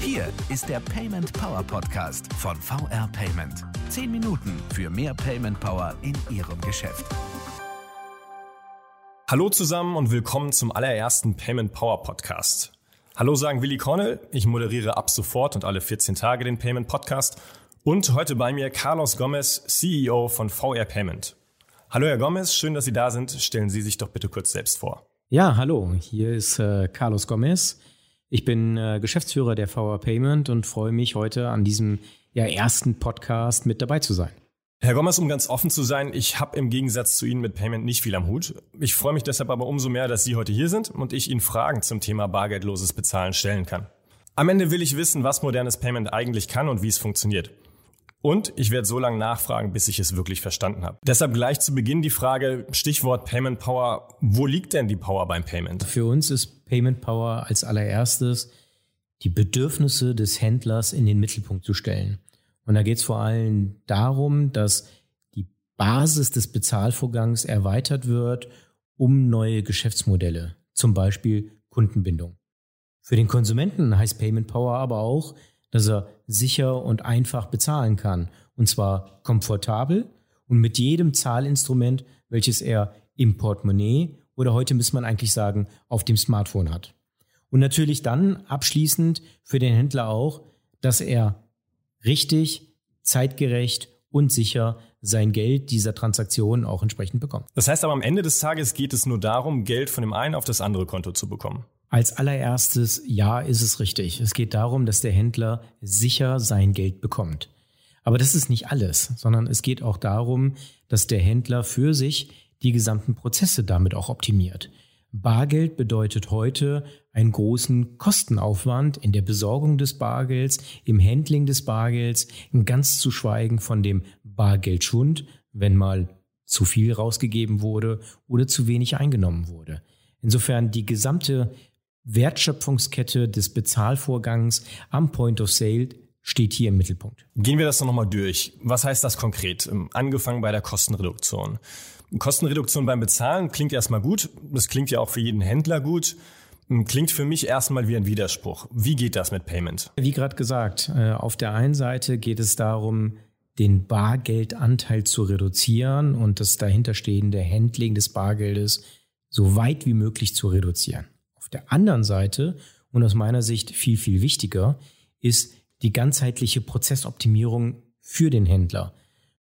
Hier ist der Payment Power Podcast von VR Payment. Zehn Minuten für mehr Payment Power in Ihrem Geschäft. Hallo zusammen und willkommen zum allerersten Payment Power Podcast. Hallo sagen Willi Cornell, ich moderiere ab sofort und alle 14 Tage den Payment Podcast und heute bei mir Carlos Gomez, CEO von VR Payment. Hallo Herr Gomez, schön, dass Sie da sind. Stellen Sie sich doch bitte kurz selbst vor. Ja, hallo, hier ist äh, Carlos Gomez. Ich bin äh, Geschäftsführer der VR Payment und freue mich heute an diesem ja, ersten Podcast mit dabei zu sein. Herr Gomez, um ganz offen zu sein, ich habe im Gegensatz zu Ihnen mit Payment nicht viel am Hut. Ich freue mich deshalb aber umso mehr, dass Sie heute hier sind und ich Ihnen Fragen zum Thema bargeldloses Bezahlen stellen kann. Am Ende will ich wissen, was modernes Payment eigentlich kann und wie es funktioniert. Und ich werde so lange nachfragen, bis ich es wirklich verstanden habe. Deshalb gleich zu Beginn die Frage, Stichwort Payment Power. Wo liegt denn die Power beim Payment? Für uns ist Payment Power als allererstes die Bedürfnisse des Händlers in den Mittelpunkt zu stellen. Und da geht es vor allem darum, dass die Basis des Bezahlvorgangs erweitert wird um neue Geschäftsmodelle, zum Beispiel Kundenbindung. Für den Konsumenten heißt Payment Power aber auch, dass er sicher und einfach bezahlen kann. Und zwar komfortabel und mit jedem Zahlinstrument, welches er im Portemonnaie oder heute muss man eigentlich sagen, auf dem Smartphone hat. Und natürlich dann abschließend für den Händler auch, dass er richtig, zeitgerecht und sicher sein Geld dieser Transaktion auch entsprechend bekommt. Das heißt aber am Ende des Tages geht es nur darum, Geld von dem einen auf das andere Konto zu bekommen. Als allererstes, ja, ist es richtig. Es geht darum, dass der Händler sicher sein Geld bekommt. Aber das ist nicht alles, sondern es geht auch darum, dass der Händler für sich die gesamten Prozesse damit auch optimiert. Bargeld bedeutet heute einen großen Kostenaufwand in der Besorgung des Bargelds, im Handling des Bargelds, ganz zu schweigen von dem Bargeldschund, wenn mal zu viel rausgegeben wurde oder zu wenig eingenommen wurde. Insofern die gesamte Wertschöpfungskette des Bezahlvorgangs am Point of Sale steht hier im Mittelpunkt. Gehen wir das nochmal durch. Was heißt das konkret? Ähm, angefangen bei der Kostenreduktion. Kostenreduktion beim Bezahlen klingt erstmal gut. Das klingt ja auch für jeden Händler gut. Ähm, klingt für mich erstmal wie ein Widerspruch. Wie geht das mit Payment? Wie gerade gesagt, äh, auf der einen Seite geht es darum, den Bargeldanteil zu reduzieren und das dahinterstehende Handling des Bargeldes so weit wie möglich zu reduzieren. Auf der anderen Seite, und aus meiner Sicht viel, viel wichtiger, ist die ganzheitliche Prozessoptimierung für den Händler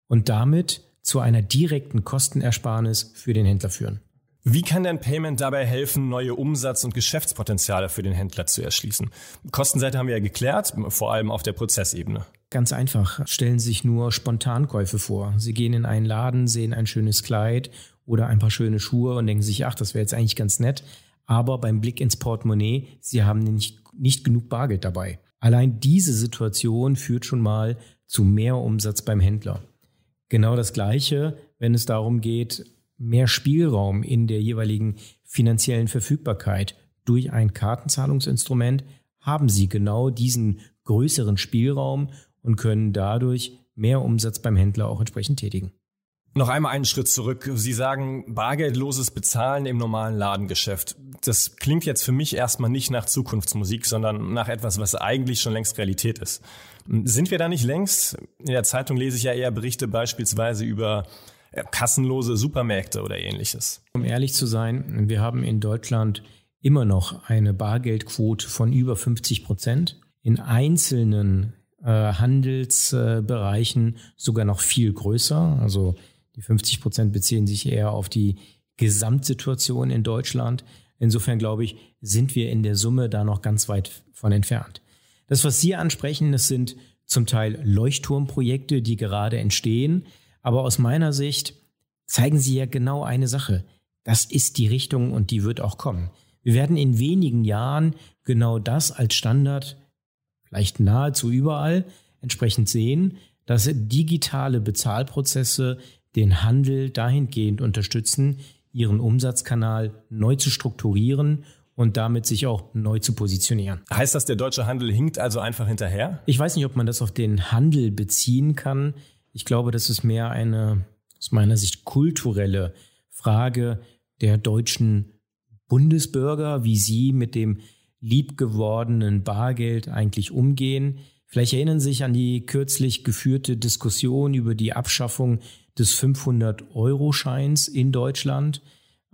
und damit zu einer direkten Kostenersparnis für den Händler führen. Wie kann denn Payment dabei helfen, neue Umsatz- und Geschäftspotenziale für den Händler zu erschließen? Kostenseite haben wir ja geklärt, vor allem auf der Prozessebene. Ganz einfach. Stellen Sie sich nur Spontankäufe vor. Sie gehen in einen Laden, sehen ein schönes Kleid oder ein paar schöne Schuhe und denken sich, ach, das wäre jetzt eigentlich ganz nett aber beim Blick ins Portemonnaie, sie haben nicht, nicht genug Bargeld dabei. Allein diese Situation führt schon mal zu mehr Umsatz beim Händler. Genau das Gleiche, wenn es darum geht, mehr Spielraum in der jeweiligen finanziellen Verfügbarkeit durch ein Kartenzahlungsinstrument, haben Sie genau diesen größeren Spielraum und können dadurch mehr Umsatz beim Händler auch entsprechend tätigen. Noch einmal einen Schritt zurück. Sie sagen bargeldloses Bezahlen im normalen Ladengeschäft. Das klingt jetzt für mich erstmal nicht nach Zukunftsmusik, sondern nach etwas, was eigentlich schon längst Realität ist. Sind wir da nicht längst? In der Zeitung lese ich ja eher Berichte beispielsweise über kassenlose Supermärkte oder ähnliches. Um ehrlich zu sein, wir haben in Deutschland immer noch eine Bargeldquote von über 50 Prozent. In einzelnen äh, Handelsbereichen sogar noch viel größer. Also die 50 Prozent beziehen sich eher auf die Gesamtsituation in Deutschland. Insofern glaube ich, sind wir in der Summe da noch ganz weit von entfernt. Das, was Sie ansprechen, das sind zum Teil Leuchtturmprojekte, die gerade entstehen. Aber aus meiner Sicht zeigen sie ja genau eine Sache. Das ist die Richtung und die wird auch kommen. Wir werden in wenigen Jahren genau das als Standard, vielleicht nahezu überall, entsprechend sehen, dass digitale Bezahlprozesse den Handel dahingehend unterstützen, ihren Umsatzkanal neu zu strukturieren und damit sich auch neu zu positionieren. Heißt das, der deutsche Handel hinkt also einfach hinterher? Ich weiß nicht, ob man das auf den Handel beziehen kann. Ich glaube, das ist mehr eine aus meiner Sicht kulturelle Frage der deutschen Bundesbürger, wie sie mit dem liebgewordenen Bargeld eigentlich umgehen. Vielleicht erinnern Sie sich an die kürzlich geführte Diskussion über die Abschaffung des 500-Euro-Scheins in Deutschland.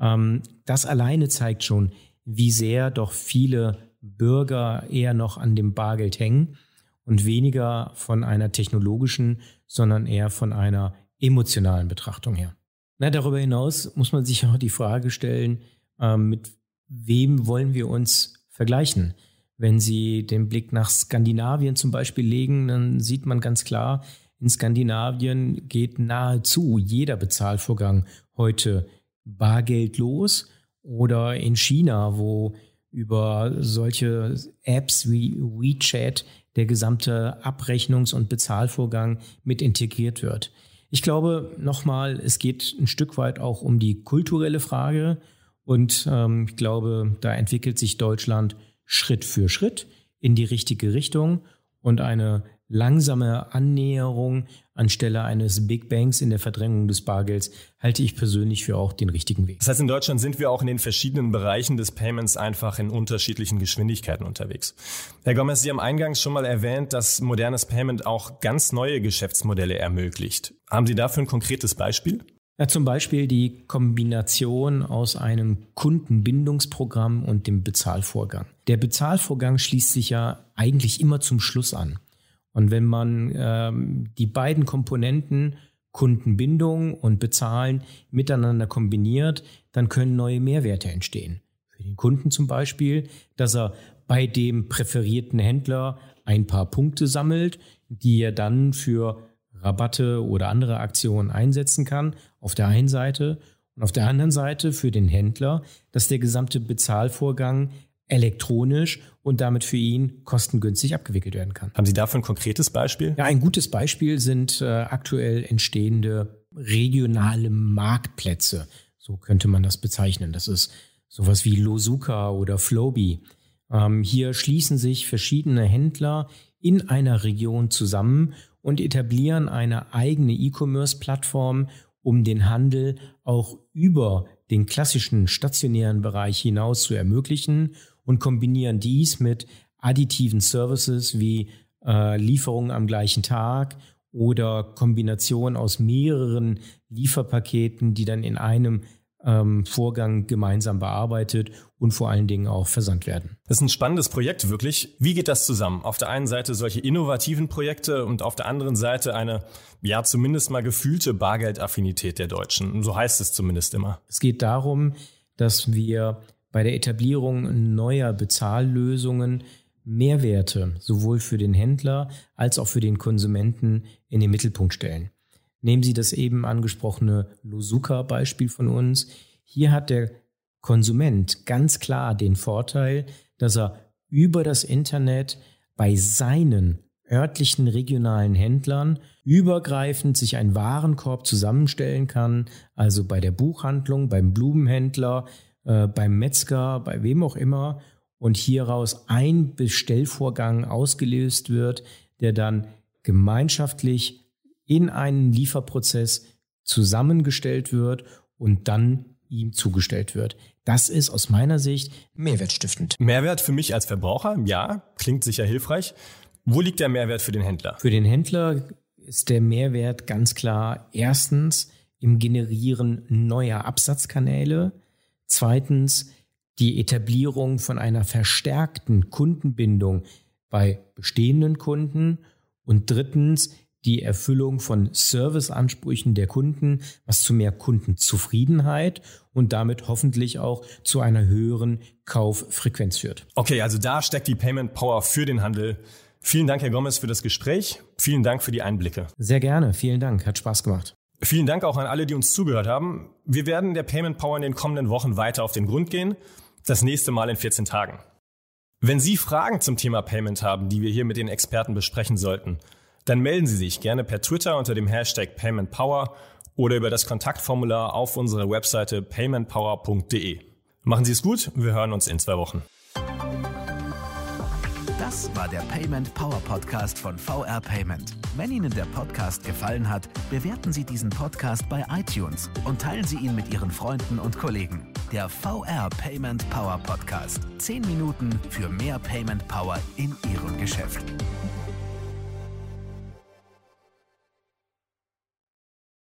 Ähm, das alleine zeigt schon, wie sehr doch viele Bürger eher noch an dem Bargeld hängen und weniger von einer technologischen, sondern eher von einer emotionalen Betrachtung her. Na, darüber hinaus muss man sich auch die Frage stellen, ähm, mit wem wollen wir uns vergleichen? Wenn Sie den Blick nach Skandinavien zum Beispiel legen, dann sieht man ganz klar, in Skandinavien geht nahezu jeder Bezahlvorgang heute bargeldlos oder in China, wo über solche Apps wie WeChat der gesamte Abrechnungs- und Bezahlvorgang mit integriert wird. Ich glaube, nochmal, es geht ein Stück weit auch um die kulturelle Frage und ähm, ich glaube, da entwickelt sich Deutschland Schritt für Schritt in die richtige Richtung und eine langsame Annäherung anstelle eines Big Bangs in der Verdrängung des Bargelds halte ich persönlich für auch den richtigen Weg. Das heißt, in Deutschland sind wir auch in den verschiedenen Bereichen des Payments einfach in unterschiedlichen Geschwindigkeiten unterwegs. Herr Gomez, Sie haben eingangs schon mal erwähnt, dass modernes Payment auch ganz neue Geschäftsmodelle ermöglicht. Haben Sie dafür ein konkretes Beispiel? Ja, zum Beispiel die Kombination aus einem Kundenbindungsprogramm und dem Bezahlvorgang. Der Bezahlvorgang schließt sich ja eigentlich immer zum Schluss an. Und wenn man ähm, die beiden Komponenten Kundenbindung und Bezahlen miteinander kombiniert, dann können neue Mehrwerte entstehen. Für den Kunden zum Beispiel, dass er bei dem präferierten Händler ein paar Punkte sammelt, die er dann für Rabatte oder andere Aktionen einsetzen kann, auf der einen Seite. Und auf der anderen Seite für den Händler, dass der gesamte Bezahlvorgang elektronisch und damit für ihn kostengünstig abgewickelt werden kann. Haben Sie dafür ein konkretes Beispiel? Ja, ein gutes Beispiel sind äh, aktuell entstehende regionale Marktplätze. So könnte man das bezeichnen. Das ist sowas wie Losuka oder Flobi. Ähm, hier schließen sich verschiedene Händler in einer Region zusammen und etablieren eine eigene E-Commerce-Plattform, um den Handel auch über den klassischen stationären Bereich hinaus zu ermöglichen und kombinieren dies mit additiven Services wie äh, Lieferungen am gleichen Tag oder Kombination aus mehreren Lieferpaketen, die dann in einem ähm, Vorgang gemeinsam bearbeitet und vor allen Dingen auch versandt werden. Das ist ein spannendes Projekt, wirklich. Wie geht das zusammen? Auf der einen Seite solche innovativen Projekte und auf der anderen Seite eine, ja, zumindest mal gefühlte Bargeldaffinität der Deutschen. So heißt es zumindest immer. Es geht darum, dass wir bei der Etablierung neuer Bezahllösungen Mehrwerte sowohl für den Händler als auch für den Konsumenten in den Mittelpunkt stellen. Nehmen Sie das eben angesprochene Losuka-Beispiel von uns. Hier hat der Konsument ganz klar den Vorteil, dass er über das Internet bei seinen örtlichen regionalen Händlern übergreifend sich einen Warenkorb zusammenstellen kann, also bei der Buchhandlung, beim Blumenhändler, äh, beim Metzger, bei wem auch immer, und hieraus ein Bestellvorgang ausgelöst wird, der dann gemeinschaftlich in einen Lieferprozess zusammengestellt wird und dann ihm zugestellt wird. Das ist aus meiner Sicht mehrwertstiftend. Mehrwert für mich als Verbraucher, ja, klingt sicher hilfreich. Wo liegt der Mehrwert für den Händler? Für den Händler ist der Mehrwert ganz klar erstens im Generieren neuer Absatzkanäle, zweitens die Etablierung von einer verstärkten Kundenbindung bei bestehenden Kunden und drittens die Erfüllung von Serviceansprüchen der Kunden, was zu mehr Kundenzufriedenheit und damit hoffentlich auch zu einer höheren Kauffrequenz führt. Okay, also da steckt die Payment Power für den Handel. Vielen Dank, Herr Gomez, für das Gespräch. Vielen Dank für die Einblicke. Sehr gerne. Vielen Dank. Hat Spaß gemacht. Vielen Dank auch an alle, die uns zugehört haben. Wir werden der Payment Power in den kommenden Wochen weiter auf den Grund gehen. Das nächste Mal in 14 Tagen. Wenn Sie Fragen zum Thema Payment haben, die wir hier mit den Experten besprechen sollten, dann melden Sie sich gerne per Twitter unter dem Hashtag PaymentPower oder über das Kontaktformular auf unserer Webseite paymentpower.de. Machen Sie es gut, wir hören uns in zwei Wochen. Das war der Payment Power Podcast von VR Payment. Wenn Ihnen der Podcast gefallen hat, bewerten Sie diesen Podcast bei iTunes und teilen Sie ihn mit Ihren Freunden und Kollegen. Der VR Payment Power Podcast. Zehn Minuten für mehr Payment Power in Ihrem Geschäft.